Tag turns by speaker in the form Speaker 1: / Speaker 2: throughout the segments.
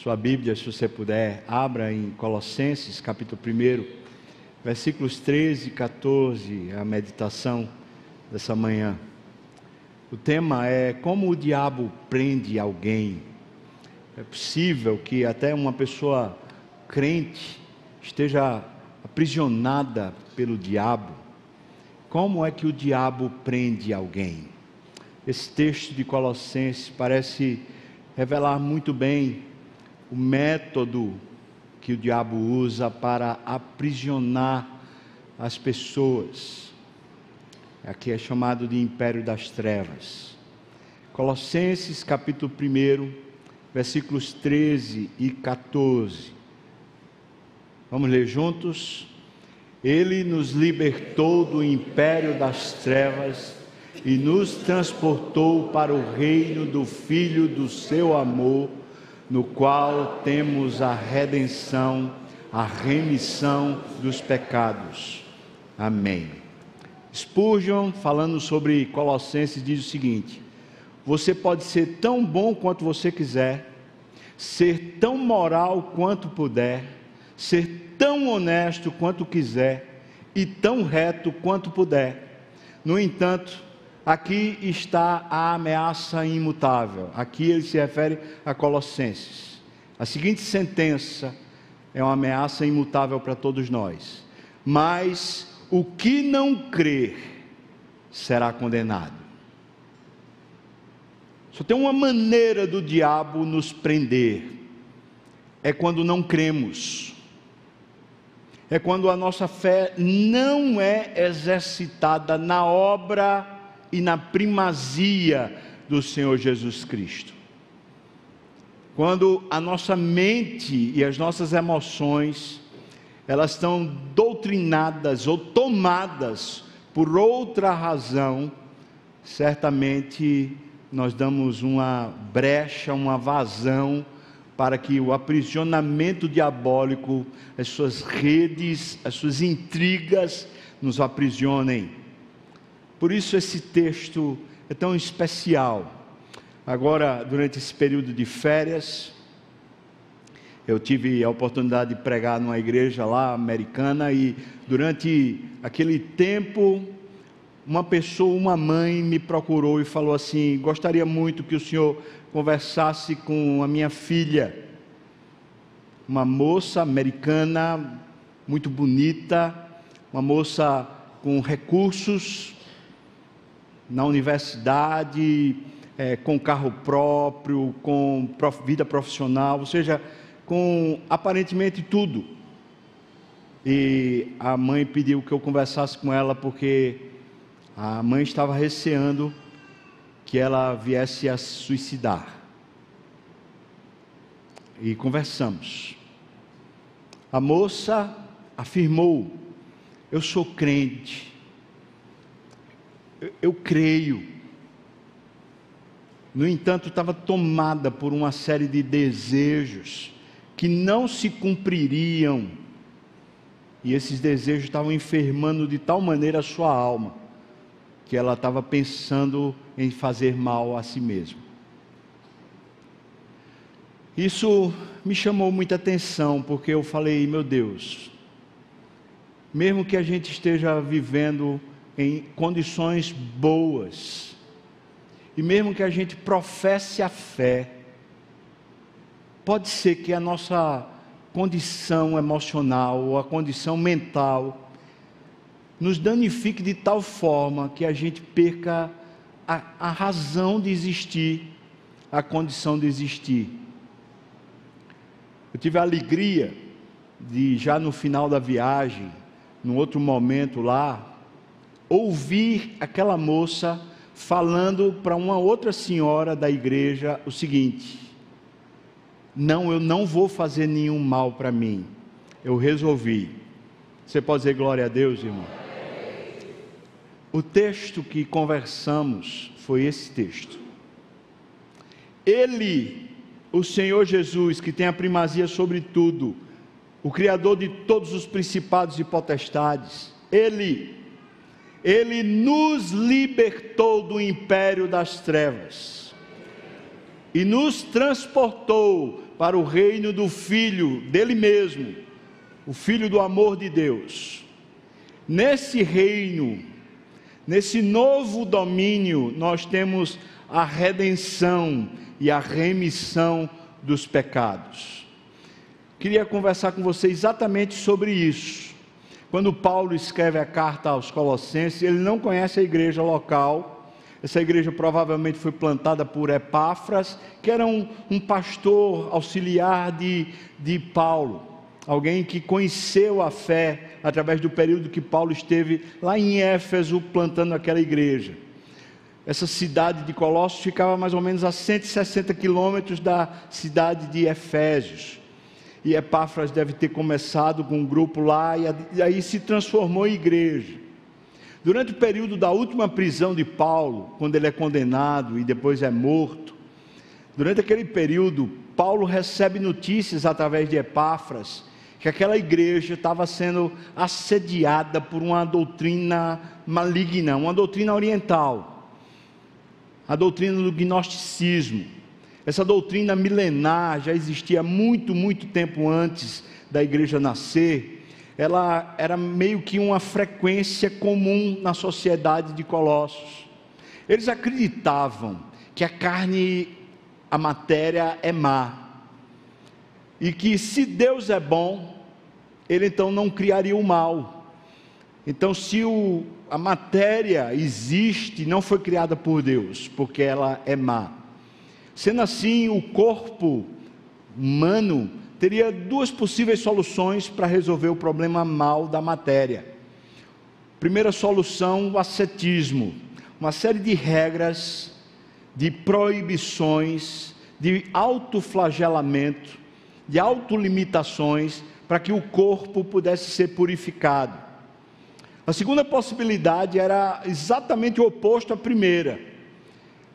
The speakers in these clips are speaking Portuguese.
Speaker 1: Sua Bíblia, se você puder, abra em Colossenses, capítulo 1, versículos 13 e 14, a meditação dessa manhã. O tema é como o diabo prende alguém. É possível que até uma pessoa crente esteja aprisionada pelo diabo. Como é que o diabo prende alguém? Esse texto de Colossenses parece revelar muito bem o método que o diabo usa para aprisionar as pessoas. Aqui é chamado de império das trevas. Colossenses capítulo 1, versículos 13 e 14. Vamos ler juntos? Ele nos libertou do império das trevas e nos transportou para o reino do Filho do seu amor, no qual temos a redenção, a remissão dos pecados. Amém. Spurgeon, falando sobre Colossenses, diz o seguinte: Você pode ser tão bom quanto você quiser, ser tão moral quanto puder, ser tão honesto quanto quiser e tão reto quanto puder. No entanto, aqui está a ameaça imutável. Aqui ele se refere a Colossenses. A seguinte sentença é uma ameaça imutável para todos nós. Mas o que não crer será condenado. Só tem uma maneira do diabo nos prender: é quando não cremos é quando a nossa fé não é exercitada na obra e na primazia do Senhor Jesus Cristo. Quando a nossa mente e as nossas emoções elas estão doutrinadas ou tomadas por outra razão, certamente nós damos uma brecha, uma vazão para que o aprisionamento diabólico, as suas redes, as suas intrigas nos aprisionem. Por isso esse texto é tão especial. Agora, durante esse período de férias, eu tive a oportunidade de pregar numa igreja lá americana e durante aquele tempo uma pessoa, uma mãe me procurou e falou assim: "Gostaria muito que o senhor conversasse com a minha filha, uma moça americana muito bonita, uma moça com recursos na universidade, é, com carro próprio, com vida profissional, ou seja, com aparentemente tudo. E a mãe pediu que eu conversasse com ela porque a mãe estava receando que ela viesse a suicidar. E conversamos. A moça afirmou: Eu sou crente, eu, creio. No entanto, estava tomada por uma série de desejos que não se cumpririam, e esses desejos estavam enfermando de tal maneira a sua alma que ela estava pensando em fazer mal a si mesma. Isso me chamou muita atenção, porque eu falei, meu Deus, mesmo que a gente esteja vivendo em condições boas, e mesmo que a gente professe a fé, pode ser que a nossa condição emocional ou a condição mental nos danifique de tal forma que a gente perca a, a razão de existir, a condição de existir. Eu tive a alegria de, já no final da viagem, num outro momento lá, ouvir aquela moça falando para uma outra senhora da igreja o seguinte: Não, eu não vou fazer nenhum mal para mim. Eu resolvi. Você pode dizer glória a Deus, irmão? O texto que conversamos foi esse texto. Ele, o Senhor Jesus, que tem a primazia sobre tudo, o Criador de todos os principados e potestades, Ele, Ele nos libertou do império das trevas e nos transportou para o reino do Filho, dele mesmo, o Filho do amor de Deus. Nesse reino, nesse novo domínio, nós temos a redenção e a remissão dos pecados. Queria conversar com você exatamente sobre isso. Quando Paulo escreve a carta aos Colossenses, ele não conhece a igreja local essa igreja provavelmente foi plantada por Epáfras, que era um, um pastor auxiliar de, de Paulo, alguém que conheceu a fé através do período que Paulo esteve lá em Éfeso plantando aquela igreja. Essa cidade de Colossos ficava mais ou menos a 160 quilômetros da cidade de Efésios. E Epáfras deve ter começado com um grupo lá e aí se transformou em igreja. Durante o período da última prisão de Paulo, quando ele é condenado e depois é morto, durante aquele período, Paulo recebe notícias através de Epáfras que aquela igreja estava sendo assediada por uma doutrina maligna, uma doutrina oriental, a doutrina do gnosticismo. Essa doutrina milenar já existia muito, muito tempo antes da igreja nascer ela era meio que uma frequência comum na sociedade de Colossos. Eles acreditavam que a carne, a matéria é má. E que se Deus é bom, ele então não criaria o mal. Então, se o, a matéria existe, não foi criada por Deus, porque ela é má. Sendo assim, o corpo humano teria duas possíveis soluções para resolver o problema mal da matéria. Primeira solução, o ascetismo, uma série de regras, de proibições, de autoflagelamento, de autolimitações, para que o corpo pudesse ser purificado. A segunda possibilidade era exatamente o oposto à primeira.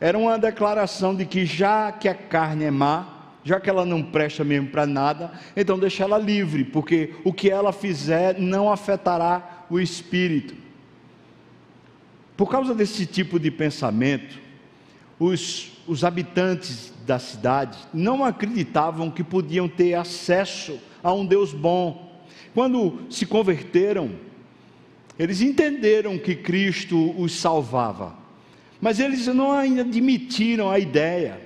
Speaker 1: Era uma declaração de que já que a carne é má, já que ela não presta mesmo para nada, então deixa ela livre, porque o que ela fizer não afetará o espírito. Por causa desse tipo de pensamento, os, os habitantes da cidade não acreditavam que podiam ter acesso a um Deus bom. Quando se converteram, eles entenderam que Cristo os salvava, mas eles não admitiram a ideia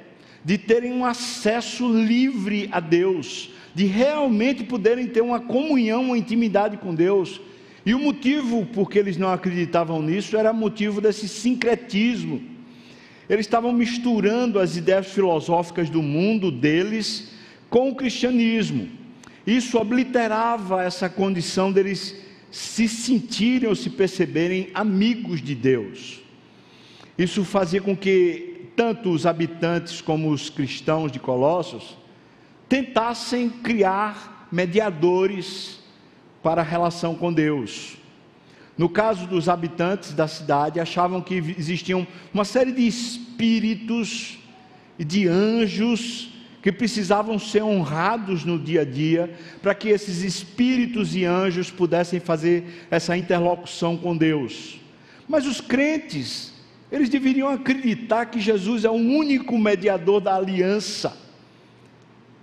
Speaker 1: de terem um acesso livre a Deus, de realmente poderem ter uma comunhão, uma intimidade com Deus. E o motivo por que eles não acreditavam nisso era motivo desse sincretismo. Eles estavam misturando as ideias filosóficas do mundo deles com o cristianismo. Isso obliterava essa condição deles se sentirem ou se perceberem amigos de Deus. Isso fazia com que tanto os habitantes como os cristãos de Colossos tentassem criar mediadores para a relação com Deus. No caso dos habitantes da cidade, achavam que existiam uma série de espíritos e de anjos que precisavam ser honrados no dia a dia, para que esses espíritos e anjos pudessem fazer essa interlocução com Deus. Mas os crentes eles deveriam acreditar que Jesus é o único mediador da aliança.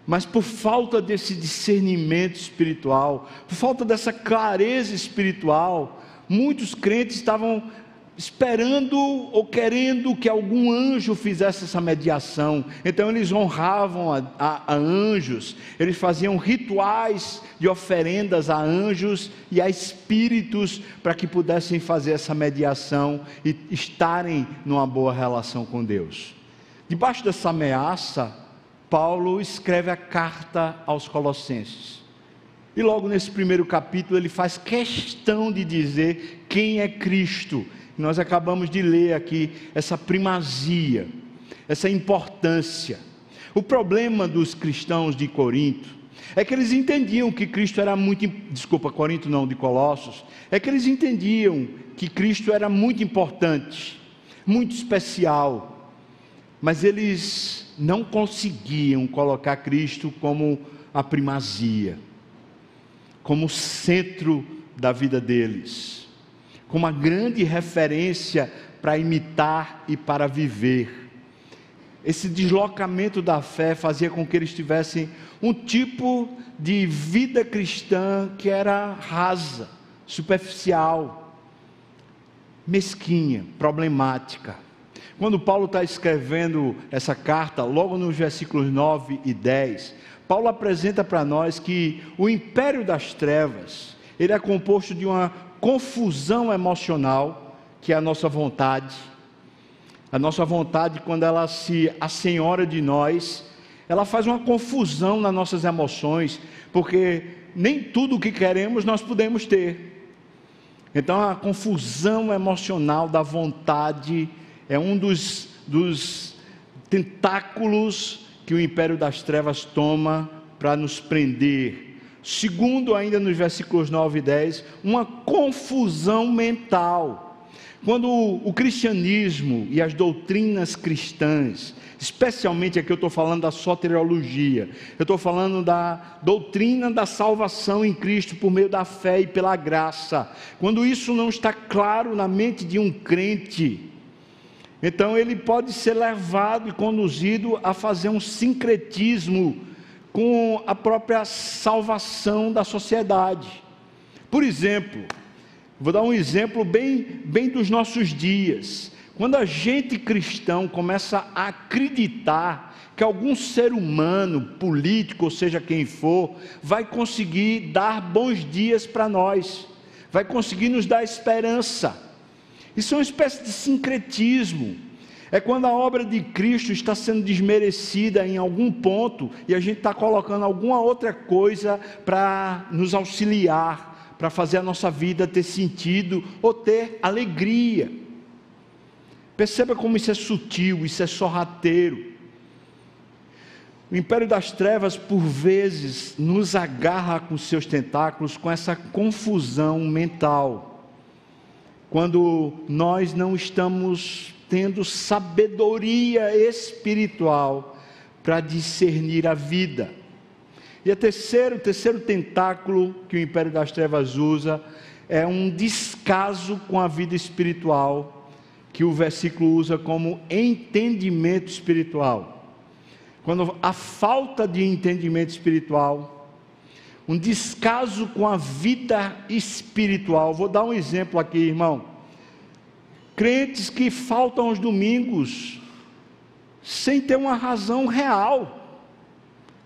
Speaker 1: Mas por falta desse discernimento espiritual, por falta dessa clareza espiritual, muitos crentes estavam esperando ou querendo que algum anjo fizesse essa mediação. Então eles honravam a, a, a, anjos, eles faziam rituais de oferendas a anjos e a espíritos para que pudessem fazer essa mediação e estarem numa boa relação com Deus. Debaixo dessa ameaça, Paulo escreve a carta aos Colossenses. E logo nesse primeiro capítulo ele faz questão de dizer quem é Cristo nós acabamos de ler aqui essa primazia, essa importância. O problema dos cristãos de Corinto é que eles entendiam que Cristo era muito, desculpa, Corinto não, de Colossos, é que eles entendiam que Cristo era muito importante, muito especial, mas eles não conseguiam colocar Cristo como a primazia, como centro da vida deles como uma grande referência para imitar e para viver. esse deslocamento da fé fazia com que eles tivessem um tipo de vida cristã que era rasa, superficial, mesquinha, problemática. Quando Paulo está escrevendo essa carta, logo nos versículos 9 e 10, Paulo apresenta para nós que o império das trevas, ele é composto de uma confusão emocional, que é a nossa vontade. A nossa vontade, quando ela se assenhora de nós, ela faz uma confusão nas nossas emoções, porque nem tudo o que queremos nós podemos ter. Então, a confusão emocional da vontade é um dos, dos tentáculos que o império das trevas toma para nos prender Segundo, ainda nos versículos 9 e 10, uma confusão mental. Quando o, cristianismo e as doutrinas cristãs, especialmente aqui eu estou falando da soteriologia, eu estou falando da doutrina da salvação em Cristo por meio da fé e pela graça, quando isso não está claro na mente de um crente, então ele pode ser levado e conduzido a fazer um sincretismo com a própria salvação da sociedade. Por exemplo, vou dar um exemplo bem, bem dos nossos dias. Quando a gente cristão começa a acreditar que algum ser humano, político, ou seja quem for, vai conseguir dar bons dias para nós, vai conseguir nos dar esperança. Isso é uma espécie de sincretismo é quando a obra de Cristo está sendo desmerecida em algum ponto e a gente está colocando alguma outra coisa para nos auxiliar, para fazer a nossa vida ter sentido ou ter alegria. Perceba como isso é sutil, isso é sorrateiro. O império das trevas, por vezes, nos agarra com seus tentáculos com essa confusão mental. Quando nós não estamos tendo sabedoria espiritual para discernir a vida. E a terceiro, o terceiro tentáculo que o império das trevas usa é um descaso com a vida espiritual, que o versículo usa como entendimento espiritual. Quando a falta de entendimento espiritual, um descaso com a vida espiritual. Vou dar um exemplo aqui, irmão. Crentes que faltam aos domingos sem ter uma razão real.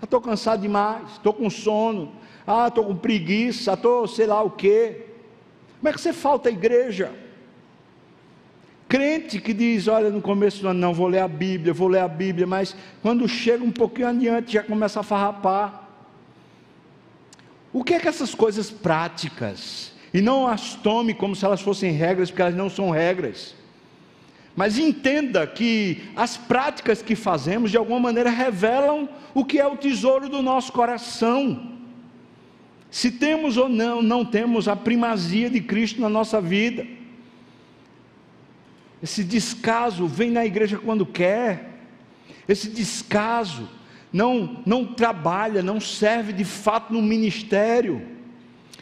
Speaker 1: Estou cansado demais, estou com sono, ah, estou com preguiça, estou sei lá o quê. Como é que você falta à igreja? Crente que diz, olha, no começo do ano, não, vou ler a Bíblia, vou ler a Bíblia, mas quando chega um pouquinho adiante já começa a farrapar. O que é que essas coisas práticas e não as tome como se elas fossem regras, porque elas não são regras. Mas entenda que as práticas que fazemos, de alguma maneira, revelam o que é o tesouro do nosso coração. Se temos ou não, não temos a primazia de Cristo na nossa vida. Esse descaso vem na igreja quando quer. Esse descaso não, não trabalha, não serve de fato no ministério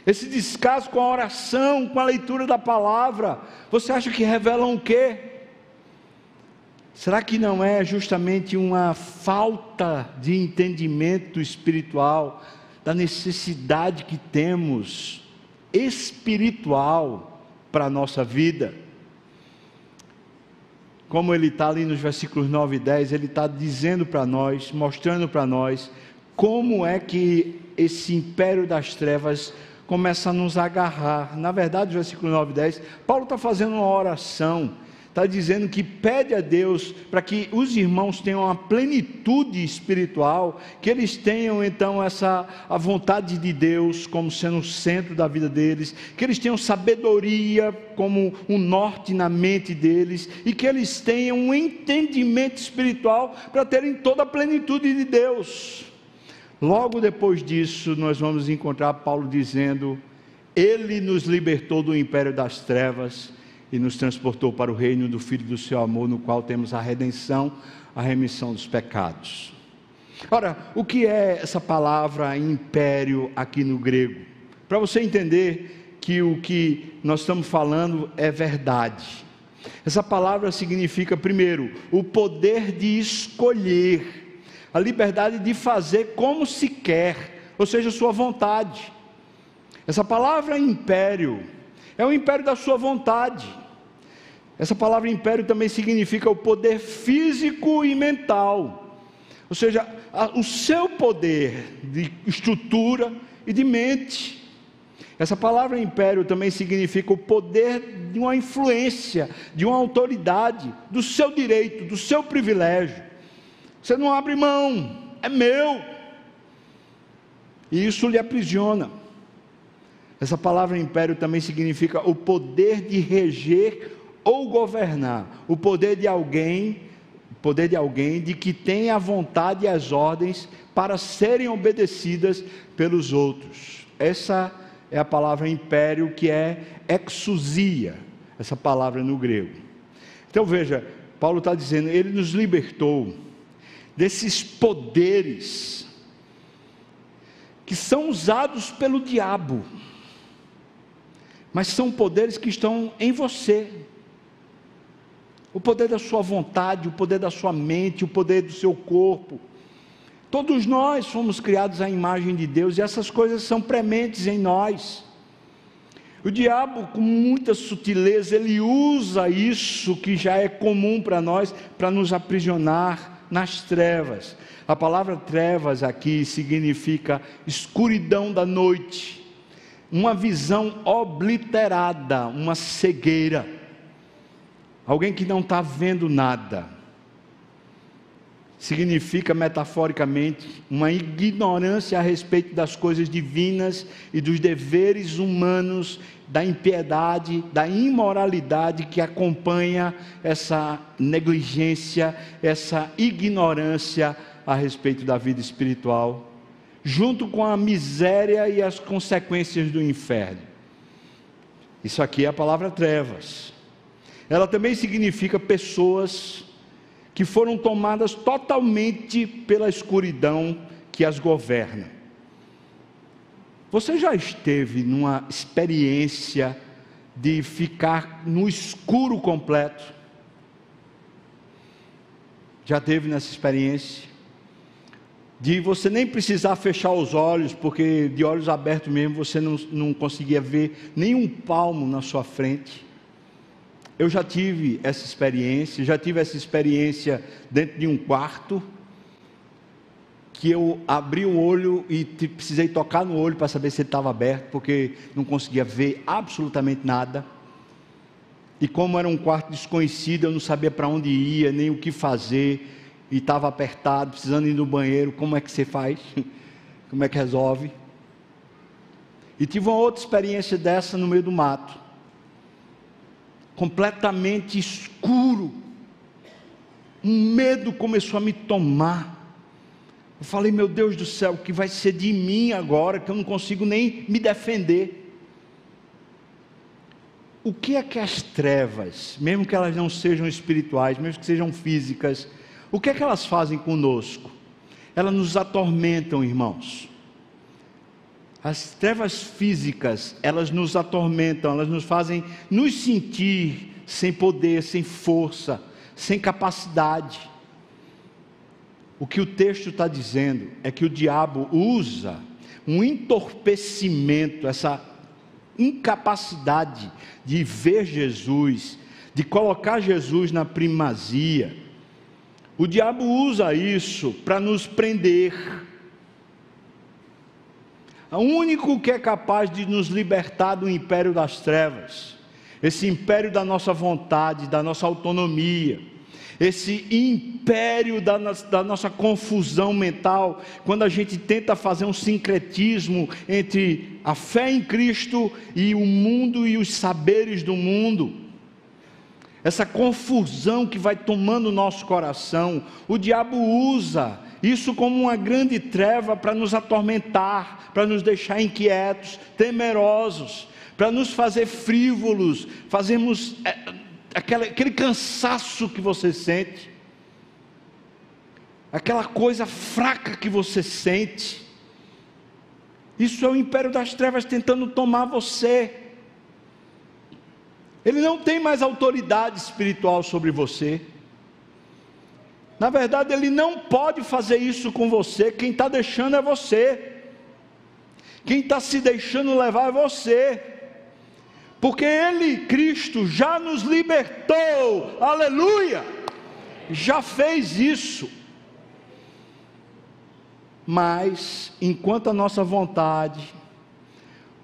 Speaker 1: esse descaso com a oração, com a leitura da palavra, você acha que revelam o quê? Será que não é justamente uma falta de entendimento espiritual, da necessidade que temos espiritual para a nossa vida? Como ele está ali nos versículos 9 e 10, ele está dizendo para nós, mostrando para nós, como é que esse império das trevas começa a nos agarrar. Na verdade, versículo 9 e 10, Paulo está fazendo uma oração, está dizendo que pede a Deus para que os irmãos tenham uma plenitude espiritual, que eles tenham então essa a vontade de Deus como sendo o centro da vida deles, que eles tenham sabedoria como um norte na mente deles e que eles tenham um entendimento espiritual para terem toda a plenitude de Deus. Logo depois disso, nós vamos encontrar Paulo dizendo: Ele nos libertou do império das trevas e nos transportou para o reino do Filho do seu amor, no qual temos a redenção, a remissão dos pecados. Ora, o que é essa palavra império aqui no grego? Para você entender que o que nós estamos falando é verdade. Essa palavra significa, primeiro, o poder de escolher, a liberdade de fazer como se quer, ou seja, sua vontade. Essa palavra império é o império da sua vontade. Essa palavra império também significa o poder físico e mental, ou seja, o seu poder de estrutura e de mente. Essa palavra império também significa o poder de uma influência, de uma autoridade, do seu direito, do seu privilégio. Você não abre mão, é meu. E isso lhe aprisiona. Essa palavra império também significa o poder de reger ou governar, o poder de alguém, poder de alguém de que tem a vontade e as ordens para serem obedecidas pelos outros. Essa é a palavra império que é exousia, essa palavra no grego. Então veja, Paulo está dizendo, ele nos libertou desses poderes que são usados pelo diabo, mas são poderes que estão em você o poder da sua vontade, o poder da sua mente, o poder do seu corpo. Todos nós fomos criados à imagem de Deus e essas coisas são prementes em nós. O diabo, com muita sutileza, ele usa isso que já é comum para nós, para nos aprisionar nas trevas. A palavra trevas aqui significa escuridão da noite, uma visão obliterada, uma cegueira alguém que não está vendo nada. Significa, metaforicamente, uma ignorância a respeito das coisas divinas e dos deveres humanos, da impiedade, da imoralidade que acompanha essa negligência, essa ignorância a respeito da vida espiritual, junto com a miséria e as consequências do inferno. Isso aqui é a palavra trevas ela também significa pessoas que foram tomadas totalmente pela escuridão que as governa. Você já esteve numa experiência de ficar no escuro completo? Já teve nessa experiência? De você nem precisar fechar os olhos, porque de olhos abertos mesmo você não, não conseguia ver nenhum palmo na sua frente. Eu já tive essa experiência, já tive essa experiência dentro de um quarto, que eu abri o olho e precisei tocar no olho para saber se ele estava aberto, porque não conseguia ver absolutamente nada. E como era um quarto desconhecido, eu não sabia para onde ia, nem o que fazer, e estava apertado, precisando ir no banheiro, como é que você faz? Como é que resolve? E tive uma outra experiência dessa no meio do mato completamente escuro. Um medo começou a me tomar. Eu falei, meu Deus do céu, o que vai ser de mim agora, que eu não consigo nem me defender? O que é que as trevas, mesmo que elas não sejam espirituais, mesmo que sejam físicas, o que é que elas fazem conosco? Elas nos atormentam, irmãos. As trevas físicas, elas nos atormentam, elas nos fazem nos sentir sem poder, sem força, sem capacidade. O que o texto está dizendo é que o diabo usa um entorpecimento, essa incapacidade de ver Jesus, de colocar Jesus na primazia. O diabo usa isso para nos prender, o único que é capaz de nos libertar do império das trevas, esse império da nossa vontade, da nossa autonomia, esse império da, da, nossa confusão mental, quando a gente tenta fazer um sincretismo entre a fé em Cristo e o mundo e os saberes do mundo, essa confusão que vai tomando o nosso coração, o diabo usa isso como uma grande treva para nos atormentar, para nos deixar inquietos, temerosos, para nos fazer frívolos, fazermos é, aquele, aquele cansaço que você sente, aquela coisa fraca que você sente. Isso é o império das trevas tentando tomar você. Ele não tem mais autoridade espiritual sobre você. Na verdade, ele não pode fazer isso com você. Quem está deixando é você. Quem está se deixando levar é você. Porque Ele, Cristo, já nos libertou. Aleluia! Já fez isso. Mas, enquanto a nossa vontade,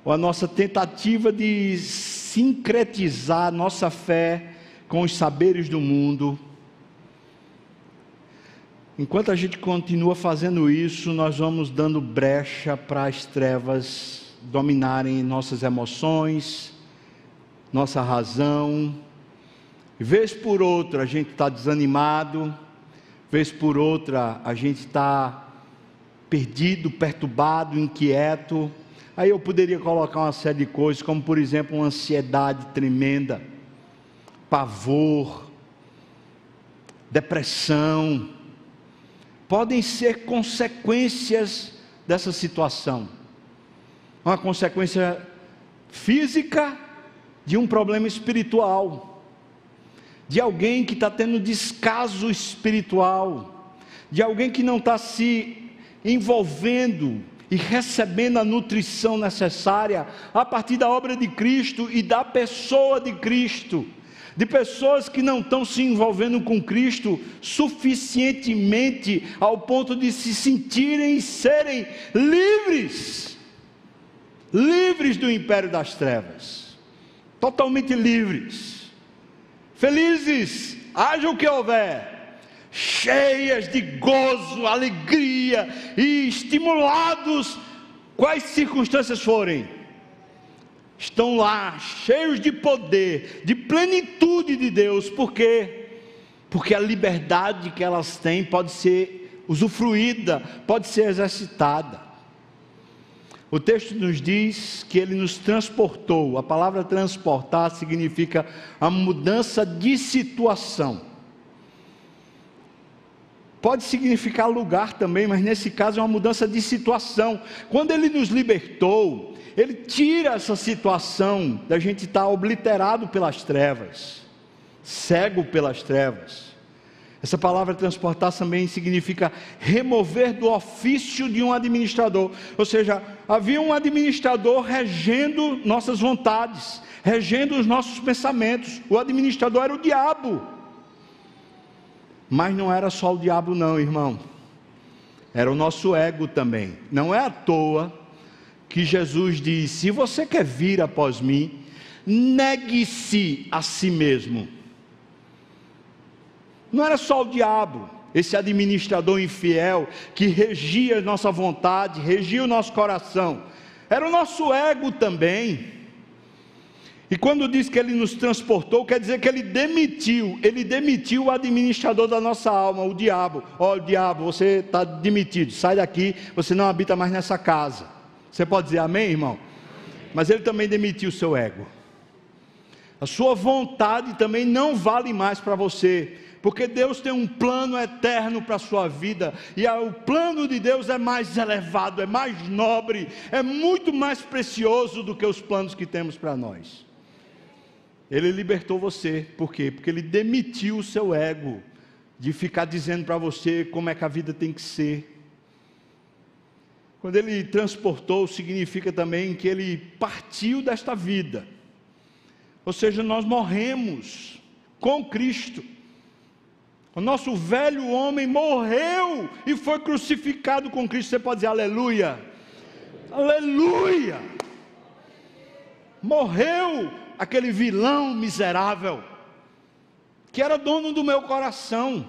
Speaker 1: ou a nossa tentativa de sincretizar nossa fé com os saberes do mundo, Enquanto a gente continua fazendo isso, nós vamos dando brecha para as trevas dominarem nossas emoções, nossa razão. Vez por outra a gente está desanimado, vez por outra a gente está perdido, perturbado, inquieto. Aí eu poderia colocar uma série de coisas, como por exemplo, uma ansiedade tremenda, pavor, depressão podem ser consequências dessa situação. Uma consequência física de um problema espiritual, de alguém que está tendo descaso espiritual, de alguém que não está se envolvendo e recebendo a nutrição necessária a partir da obra de Cristo e da pessoa de Cristo de pessoas que não estão se envolvendo com Cristo suficientemente ao ponto de se sentirem e serem livres, livres do império das trevas, totalmente livres, felizes, haja o que houver, cheias de gozo, alegria e estimulados, quais circunstâncias forem estão lá, cheios de poder, de plenitude de Deus, por quê? Porque a liberdade que elas têm pode ser usufruída, pode ser exercitada. O texto nos diz que ele nos transportou. A palavra transportar significa a mudança de situação. Pode significar lugar também, mas nesse caso é uma mudança de situação. Quando ele nos libertou, ele tira essa situação da gente estar obliterado pelas trevas, cego pelas trevas. Essa palavra transportar também significa remover do ofício de um administrador. Ou seja, havia um administrador regendo nossas vontades, regendo os nossos pensamentos. O administrador era o diabo. Mas não era só o diabo, não, irmão. Era o nosso ego também. Não é à toa que Jesus diz: Se você quer vir após mim, negue-se a si mesmo. Não era só o diabo, esse administrador infiel que regia nossa vontade, regia o nosso coração, era o nosso ego também. E quando diz que ele nos transportou, quer dizer que ele demitiu, ele demitiu o administrador da nossa alma, o diabo. Ó, diabo, você está demitido, sai daqui, você não habita mais nessa casa. Você pode dizer amém, irmão? Mas ele também demitiu o seu ego. A sua vontade também não vale mais para você, porque Deus tem um plano eterno para a sua vida, e o plano de Deus é mais elevado, é mais nobre, é muito mais precioso do que os planos que temos para nós. Ele libertou você, por quê? Porque ele demitiu o seu ego de ficar dizendo para você como é que a vida tem que ser. Quando ele transportou, significa também que ele partiu desta vida. Ou seja, nós morremos com Cristo. O nosso velho homem morreu e foi crucificado com Cristo. Você pode dizer aleluia. Aleluia. Morreu aquele vilão miserável que era dono do meu coração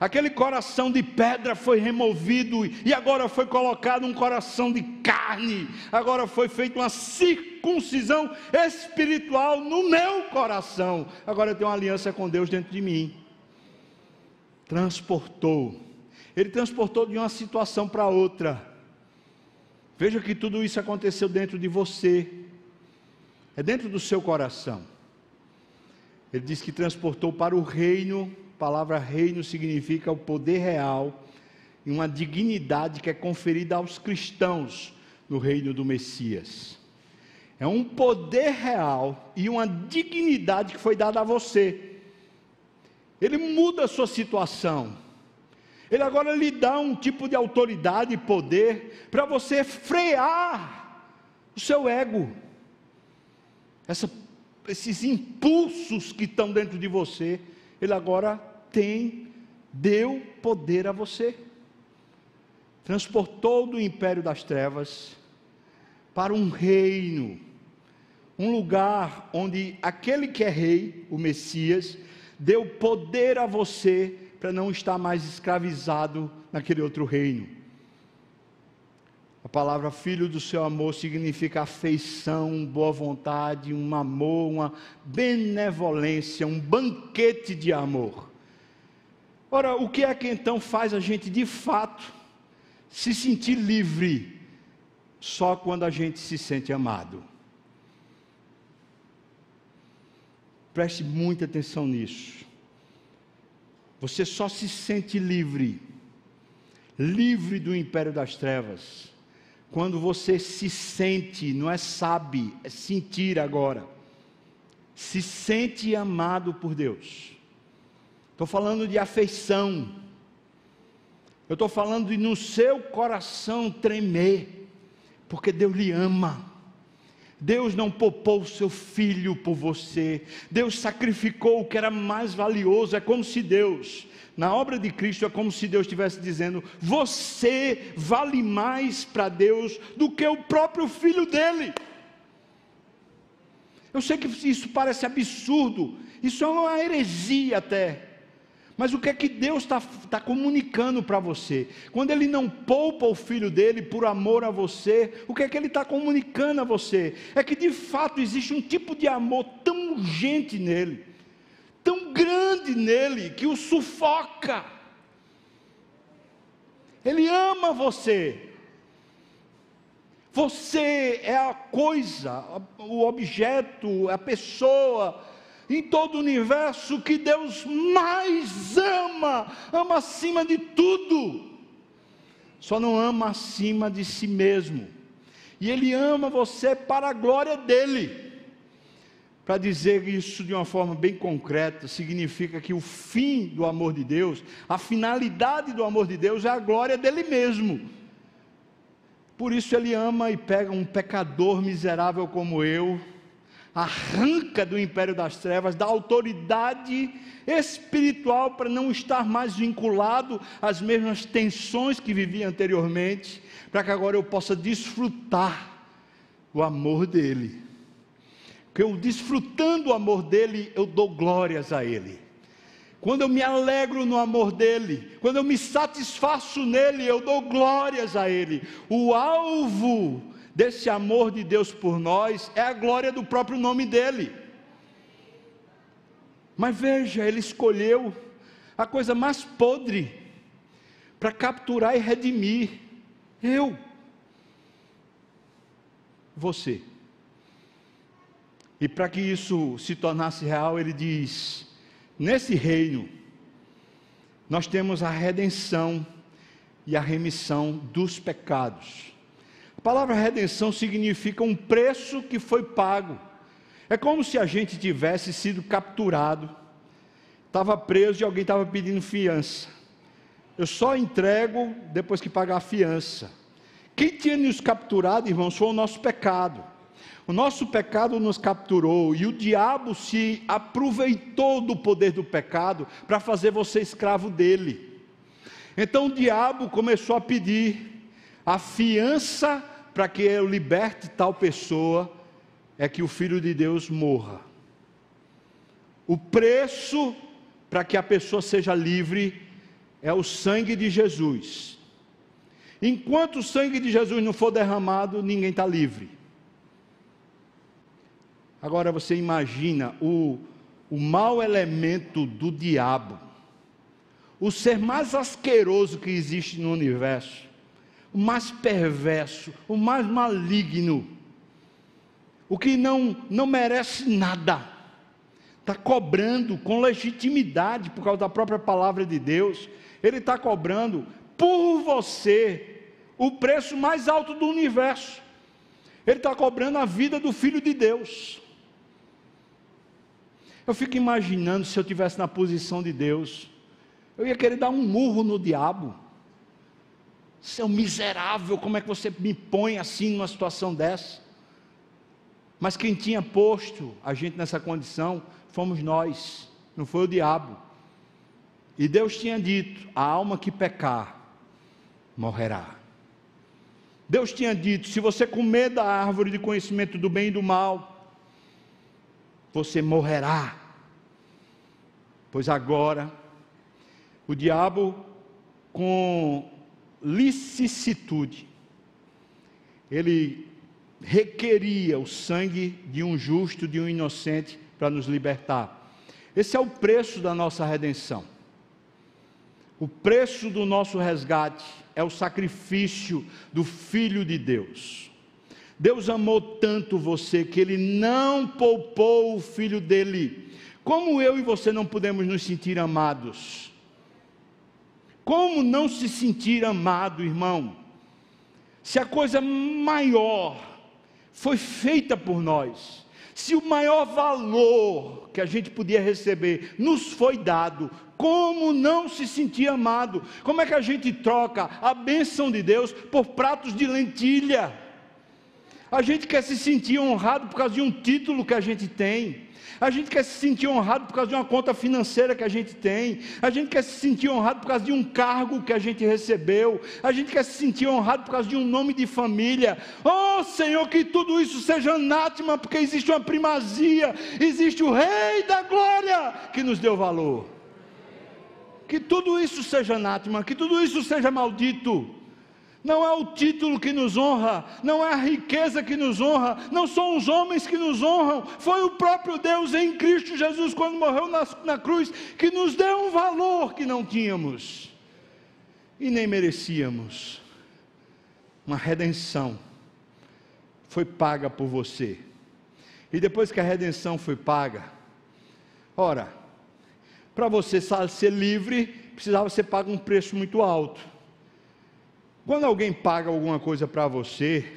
Speaker 1: Aquele coração de pedra foi removido e agora foi colocado um coração de carne. Agora foi feita uma circuncisão espiritual no meu coração. Agora eu tenho uma aliança com Deus dentro de mim. Transportou. Ele transportou de uma situação para outra. Veja que tudo isso aconteceu dentro de você. É dentro do seu coração. Ele diz que transportou para o reino palavra reino significa o poder real e uma dignidade que é conferida aos cristãos no reino do Messias. É um poder real e uma dignidade que foi dada a você. Ele muda a sua situação. Ele agora lhe dá um tipo de autoridade e poder para você frear o seu ego. Essa, esses impulsos que estão dentro de você, ele agora tem, deu poder a você. Transportou do império das trevas para um reino, um lugar onde aquele que é rei, o Messias, deu poder a você para não estar mais escravizado naquele outro reino. A palavra filho do seu amor significa afeição, boa vontade, um amor, uma benevolência, um banquete de amor. Ora, o que é que então faz a gente de fato se sentir livre só quando a gente se sente amado. Preste muita atenção nisso. Você só se sente livre, livre do império das trevas, quando você se sente, não é sabe, é sentir agora, se sente amado por Deus. Estou falando de afeição, eu estou falando de no seu coração tremer porque Deus lhe ama. Deus não poupou o seu filho por você. Deus sacrificou o que era mais valioso. É como se Deus, na obra de Cristo, é como se Deus estivesse dizendo: Você vale mais para Deus do que o próprio filho dele. Eu sei que isso parece absurdo, isso é uma heresia até. Mas o que é que Deus está tá comunicando para você? Quando Ele não poupa o filho dele por amor a você, o que é que Ele está comunicando a você? É que de fato existe um tipo de amor tão urgente nele, tão grande nele, que o sufoca. Ele ama você. Você é a coisa, o objeto, a pessoa em todo o universo que Deus mais ama, ama acima de tudo, só não ama acima de si mesmo, e Ele ama você para a glória dEle. Para dizer isso de uma forma bem concreta, significa que o fim do amor de Deus, a finalidade do amor de Deus é a glória dele mesmo. Por isso ele ama e pega um pecador miserável como eu, arranca do império das trevas, da autoridade espiritual para não estar mais vinculado às mesmas tensões que vivia anteriormente, para que agora eu possa desfrutar o amor dele. Porque eu desfrutando o amor dele, eu dou glórias a ele. Quando eu me alegro no amor dele, quando eu me satisfaço nele, eu dou glórias a ele. O alvo desse amor de Deus por nós é a glória do próprio nome dEle. Mas veja, Ele escolheu a coisa mais podre para capturar e redimir eu, você. E para que isso se tornasse real, Ele diz: nesse reino, nós temos a redenção e a remissão dos pecados palavra redenção significa um preço que foi pago. É como se a gente tivesse sido capturado, estava preso e alguém estava pedindo fiança. Eu só entrego depois que pagar a fiança. Quem tinha nos capturado, irmãos, foi o nosso pecado. O nosso pecado nos capturou e o diabo se aproveitou do poder do pecado para fazer você escravo dele. Então o diabo começou a pedir a fiança para que eu liberte tal pessoa é que o Filho de Deus morra. O preço para que a pessoa seja livre é o sangue de Jesus. Enquanto o sangue de Jesus não for derramado, ninguém está livre. Agora você imagina o, o mau elemento do diabo, o ser mais asqueroso que existe no universo, o mais perverso, o mais maligno, o que não, não merece nada, está cobrando com legitimidade, por causa da própria palavra de Deus, ele está cobrando por você o preço mais alto do universo. Ele está cobrando a vida do Filho de Deus. Eu fico imaginando se eu tivesse na posição de Deus, eu ia querer dar um murro no diabo. Seu miserável, como é que você me põe assim numa situação dessa? Mas quem tinha posto a gente nessa condição fomos nós, não foi o diabo. E Deus tinha dito: a alma que pecar morrerá. Deus tinha dito: se você comer da árvore de conhecimento do bem e do mal, você morrerá. Pois agora, o diabo, com licitude, ele requeria o sangue de um justo, de um inocente, para nos libertar. Esse é o preço da nossa redenção. O preço do nosso resgate é o sacrifício do Filho de Deus. Deus amou tanto você que ele não poupou o filho dele. Como eu e você não podemos nos sentir amados? Como não se sentir amado, irmão? Se a coisa maior foi feita por nós, se o maior valor que a gente podia receber nos foi dado, como não se sentir amado? Como é que a gente troca a bênção de Deus por pratos de lentilha? A gente quer se sentir honrado por causa de um título que a gente tem. A gente quer se sentir honrado por causa de uma conta financeira que a gente tem. A gente quer se sentir honrado por causa de um cargo que a gente recebeu. A gente quer se sentir honrado por causa de um nome de família. Oh Senhor, que tudo isso seja anátema, porque existe uma primazia, existe o Rei da Glória que nos deu valor. Que tudo isso seja anátema, que tudo isso seja maldito. Não é o título que nos honra, não é a riqueza que nos honra, não são os homens que nos honram, foi o próprio Deus em Cristo Jesus, quando morreu na, na cruz, que nos deu um valor que não tínhamos e nem merecíamos. Uma redenção foi paga por você. E depois que a redenção foi paga, ora, para você ser livre, precisava ser pago um preço muito alto. Quando alguém paga alguma coisa para você,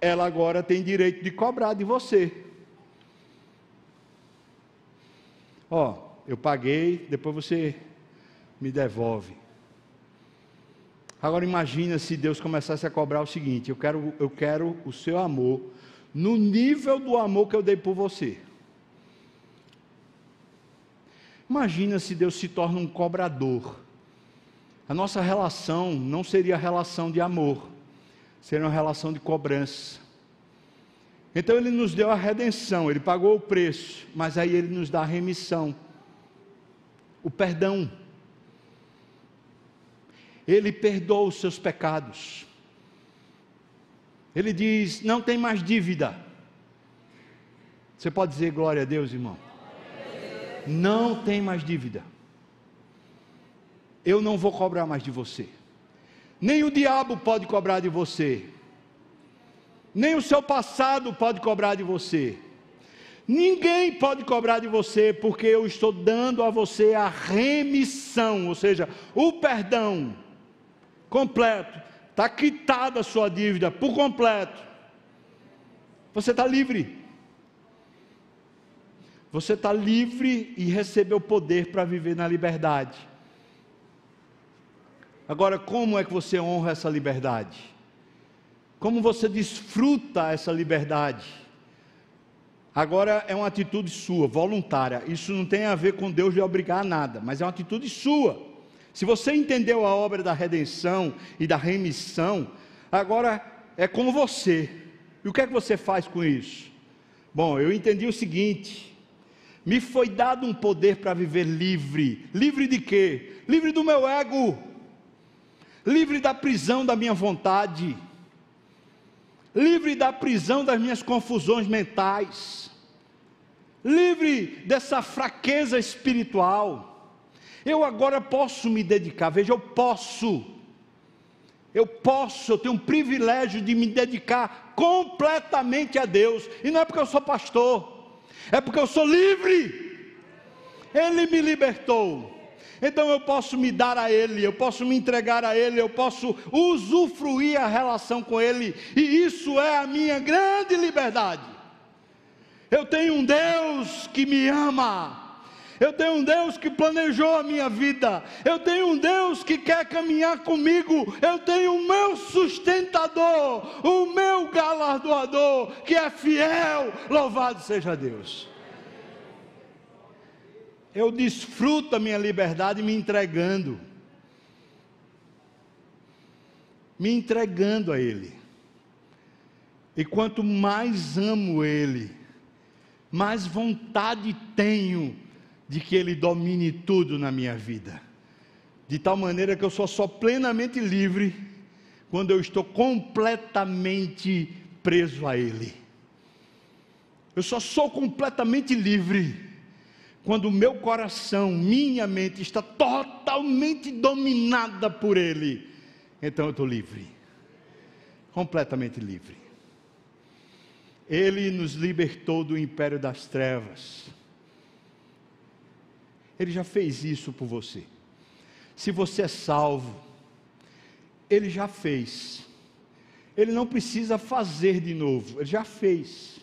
Speaker 1: ela agora tem direito de cobrar de você. Ó, eu paguei, depois você me devolve. Agora imagina se Deus começasse a cobrar o seguinte: eu quero, eu quero o seu amor no nível do amor que eu dei por você. Imagina se Deus se torna um cobrador. A nossa relação não seria relação de amor, seria uma relação de cobrança. Então ele nos deu a redenção, ele pagou o preço, mas aí ele nos dá a remissão, o perdão. Ele perdoa os seus pecados. Ele diz: não tem mais dívida. Você pode dizer glória a Deus, irmão? não tem mais dívida. Eu não vou cobrar mais de você. Nem o diabo pode cobrar de você. Nem o seu passado pode cobrar de você. Ninguém pode cobrar de você, porque eu estou dando a você a remissão, ou seja, o perdão completo. Está quitada a sua dívida por completo. Você está livre. Você está livre e recebeu poder para viver na liberdade. Agora, como é que você honra essa liberdade? Como você desfruta essa liberdade? Agora é uma atitude sua, voluntária. Isso não tem a ver com Deus lhe obrigar a nada, mas é uma atitude sua. Se você entendeu a obra da redenção e da remissão, agora é com você. E o que é que você faz com isso? Bom, eu entendi o seguinte: me foi dado um poder para viver livre. Livre de quê? Livre do meu ego. Livre da prisão da minha vontade. Livre da prisão das minhas confusões mentais. Livre dessa fraqueza espiritual. Eu agora posso me dedicar. Veja, eu posso. Eu posso, eu tenho um privilégio de me dedicar completamente a Deus. E não é porque eu sou pastor é porque eu sou livre. Ele me libertou. Então eu posso me dar a Ele, eu posso me entregar a Ele, eu posso usufruir a relação com Ele, e isso é a minha grande liberdade. Eu tenho um Deus que me ama. Eu tenho um Deus que planejou a minha vida. Eu tenho um Deus que quer caminhar comigo. Eu tenho o meu sustentador, o meu galardoador, que é fiel. Louvado seja Deus. Eu desfruto a minha liberdade me entregando. Me entregando a Ele. E quanto mais amo Ele, mais vontade tenho de que Ele domine tudo na minha vida. De tal maneira que eu sou só plenamente livre quando eu estou completamente preso a Ele. Eu só sou completamente livre quando o meu coração, minha mente está totalmente dominada por Ele, então eu estou livre, completamente livre. Ele nos libertou do império das trevas. Ele já fez isso por você. Se você é salvo, Ele já fez. Ele não precisa fazer de novo, Ele já fez.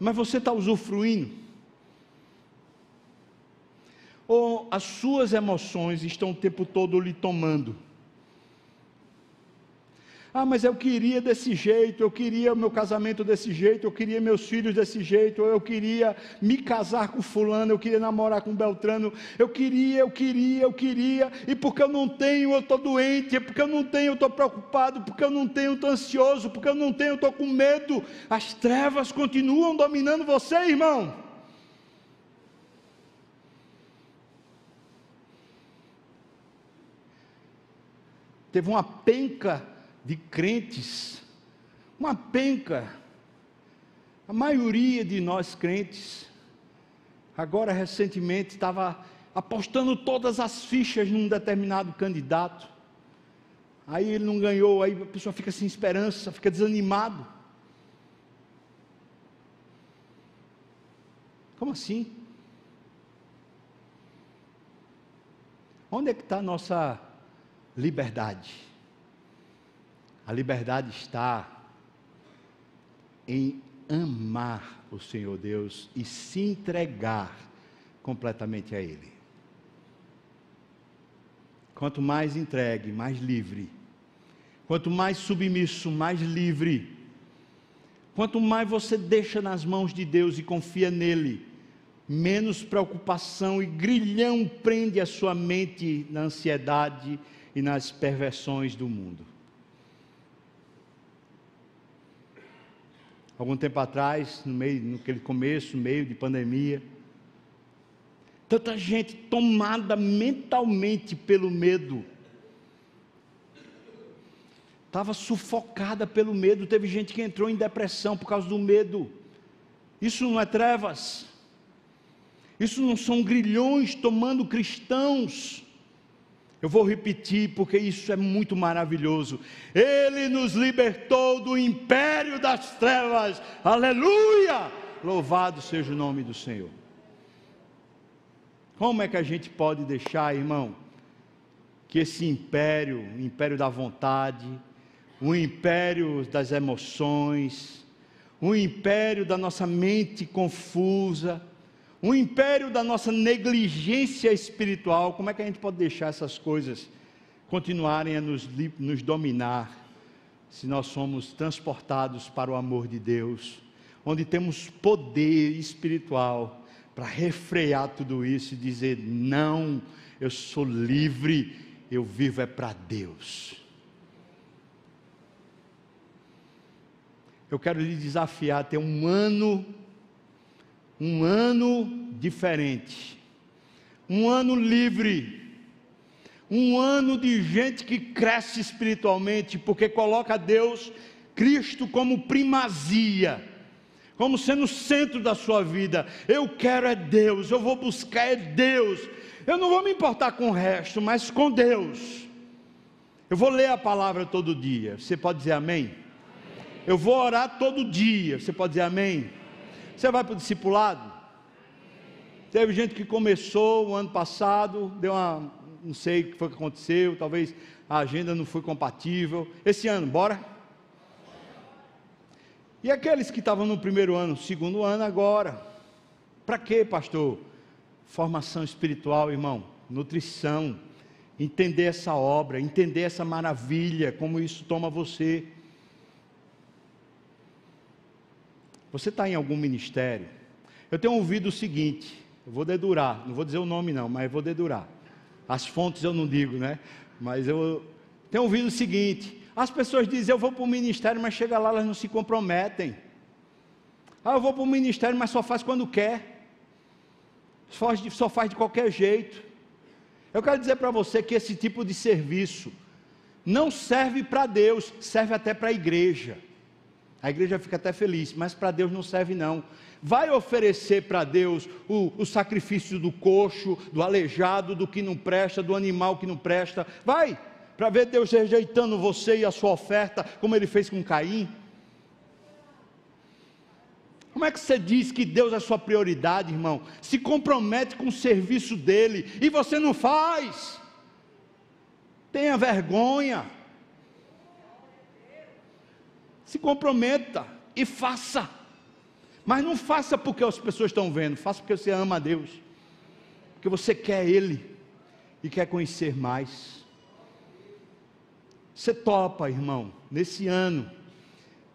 Speaker 1: Mas você está usufruindo ou as suas emoções estão o tempo todo lhe tomando? Ah, mas eu queria desse jeito, eu queria o meu casamento desse jeito, eu queria meus filhos desse jeito, eu queria me casar com fulano, eu queria namorar com Beltrano, eu queria, eu queria, eu queria, e porque eu não tenho, eu estou doente, porque eu não tenho, eu estou preocupado, porque eu não tenho, eu estou ansioso, porque eu não tenho, eu estou com medo. As trevas continuam dominando você, irmão. Teve uma penca de crentes, uma penca. A maioria de nós crentes, agora recentemente, estava apostando todas as fichas num determinado candidato. Aí ele não ganhou, aí a pessoa fica sem esperança, fica desanimado. Como assim? Onde é que está a nossa liberdade. A liberdade está em amar o Senhor Deus e se entregar completamente a Ele. Quanto mais entregue, mais livre. Quanto mais submisso, mais livre. Quanto mais você deixa nas mãos de Deus e confia nele, menos preocupação e grilhão prende a sua mente na ansiedade e nas perversões do mundo. Algum tempo atrás, no meio, naquele começo, meio de pandemia, tanta gente tomada mentalmente pelo medo, estava sufocada pelo medo. Teve gente que entrou em depressão por causa do medo. Isso não é trevas, isso não são grilhões tomando cristãos. Eu vou repetir porque isso é muito maravilhoso. Ele nos libertou do império das trevas. Aleluia! Louvado seja o nome do Senhor. Como é que a gente pode deixar, irmão, que esse império, o império da vontade, o império das emoções, o império da nossa mente confusa, o império da nossa negligência espiritual, como é que a gente pode deixar essas coisas continuarem a nos, nos dominar, se nós somos transportados para o amor de Deus, onde temos poder espiritual para refrear tudo isso e dizer: não, eu sou livre, eu vivo é para Deus. Eu quero lhe desafiar a ter um ano um ano diferente, um ano livre, um ano de gente que cresce espiritualmente, porque coloca Deus, Cristo, como primazia, como sendo o centro da sua vida. Eu quero é Deus, eu vou buscar é Deus, eu não vou me importar com o resto, mas com Deus. Eu vou ler a palavra todo dia, você pode dizer amém? Eu vou orar todo dia, você pode dizer amém? Você vai para o discipulado? Teve gente que começou o ano passado, deu uma. Não sei o que foi que aconteceu, talvez a agenda não foi compatível. Esse ano, bora? E aqueles que estavam no primeiro ano, segundo ano, agora? Para quê, pastor? Formação espiritual, irmão, nutrição, entender essa obra, entender essa maravilha, como isso toma você. Você está em algum ministério? Eu tenho ouvido o seguinte, eu vou dedurar, não vou dizer o nome não, mas vou dedurar. As fontes eu não digo, né? Mas eu tenho ouvido o seguinte: as pessoas dizem, eu vou para o ministério, mas chega lá, elas não se comprometem. Ah, eu vou para o ministério, mas só faz quando quer. Só, só faz de qualquer jeito. Eu quero dizer para você que esse tipo de serviço não serve para Deus, serve até para a igreja. A igreja fica até feliz, mas para Deus não serve não. Vai oferecer para Deus o, o, sacrifício do coxo, do aleijado, do que não presta, do animal que não presta. Vai, para ver Deus rejeitando você e a sua oferta, como ele fez com Caim. Como é que você diz que Deus é sua prioridade, irmão? Se compromete com o serviço dele e você não faz. Tenha vergonha. Se comprometa e faça. Mas não faça porque as pessoas estão vendo, faça porque você ama a Deus. Porque você quer Ele e quer conhecer mais. Você topa, irmão, nesse ano,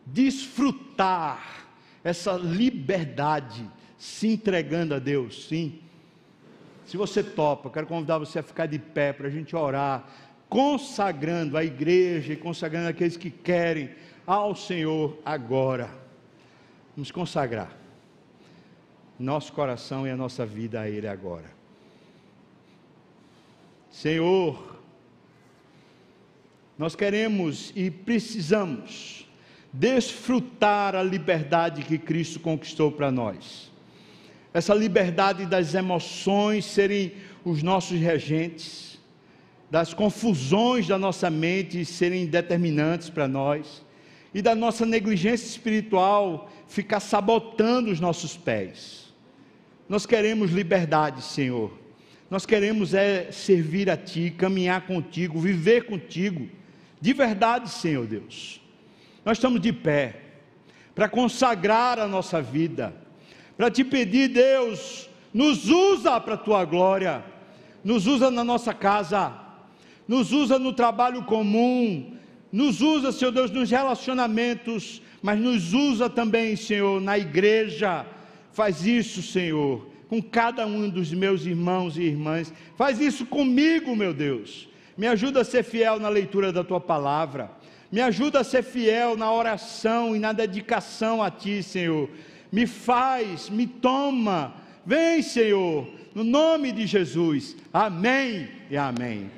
Speaker 1: desfrutar essa liberdade, se entregando a Deus, sim. Se você topa, eu quero convidar você a ficar de pé para a gente orar, consagrando a igreja e consagrando aqueles que querem ao Senhor agora. Vamos consagrar nosso coração e a nossa vida a Ele agora. Senhor, nós queremos e precisamos desfrutar a liberdade que Cristo conquistou para nós. Essa liberdade das emoções serem os nossos regentes, das confusões da nossa mente serem determinantes para nós e da nossa negligência espiritual ficar sabotando os nossos pés. Nós queremos liberdade, Senhor. Nós queremos é servir a Ti, caminhar contigo, viver contigo, de verdade, Senhor Deus. Nós estamos de pé para consagrar a nossa vida, para te pedir, Deus, nos usa para a tua glória, nos usa na nossa casa, nos usa no trabalho comum, nos usa, Senhor Deus, nos relacionamentos, mas nos usa também, Senhor, na igreja. Faz isso, Senhor, com cada um dos meus irmãos e irmãs. Faz isso comigo, meu Deus. Me ajuda a ser fiel na leitura da tua palavra. Me ajuda a ser fiel na oração e na dedicação a ti, Senhor. Me faz, me toma. Vem, Senhor, no nome de Jesus. Amém e amém.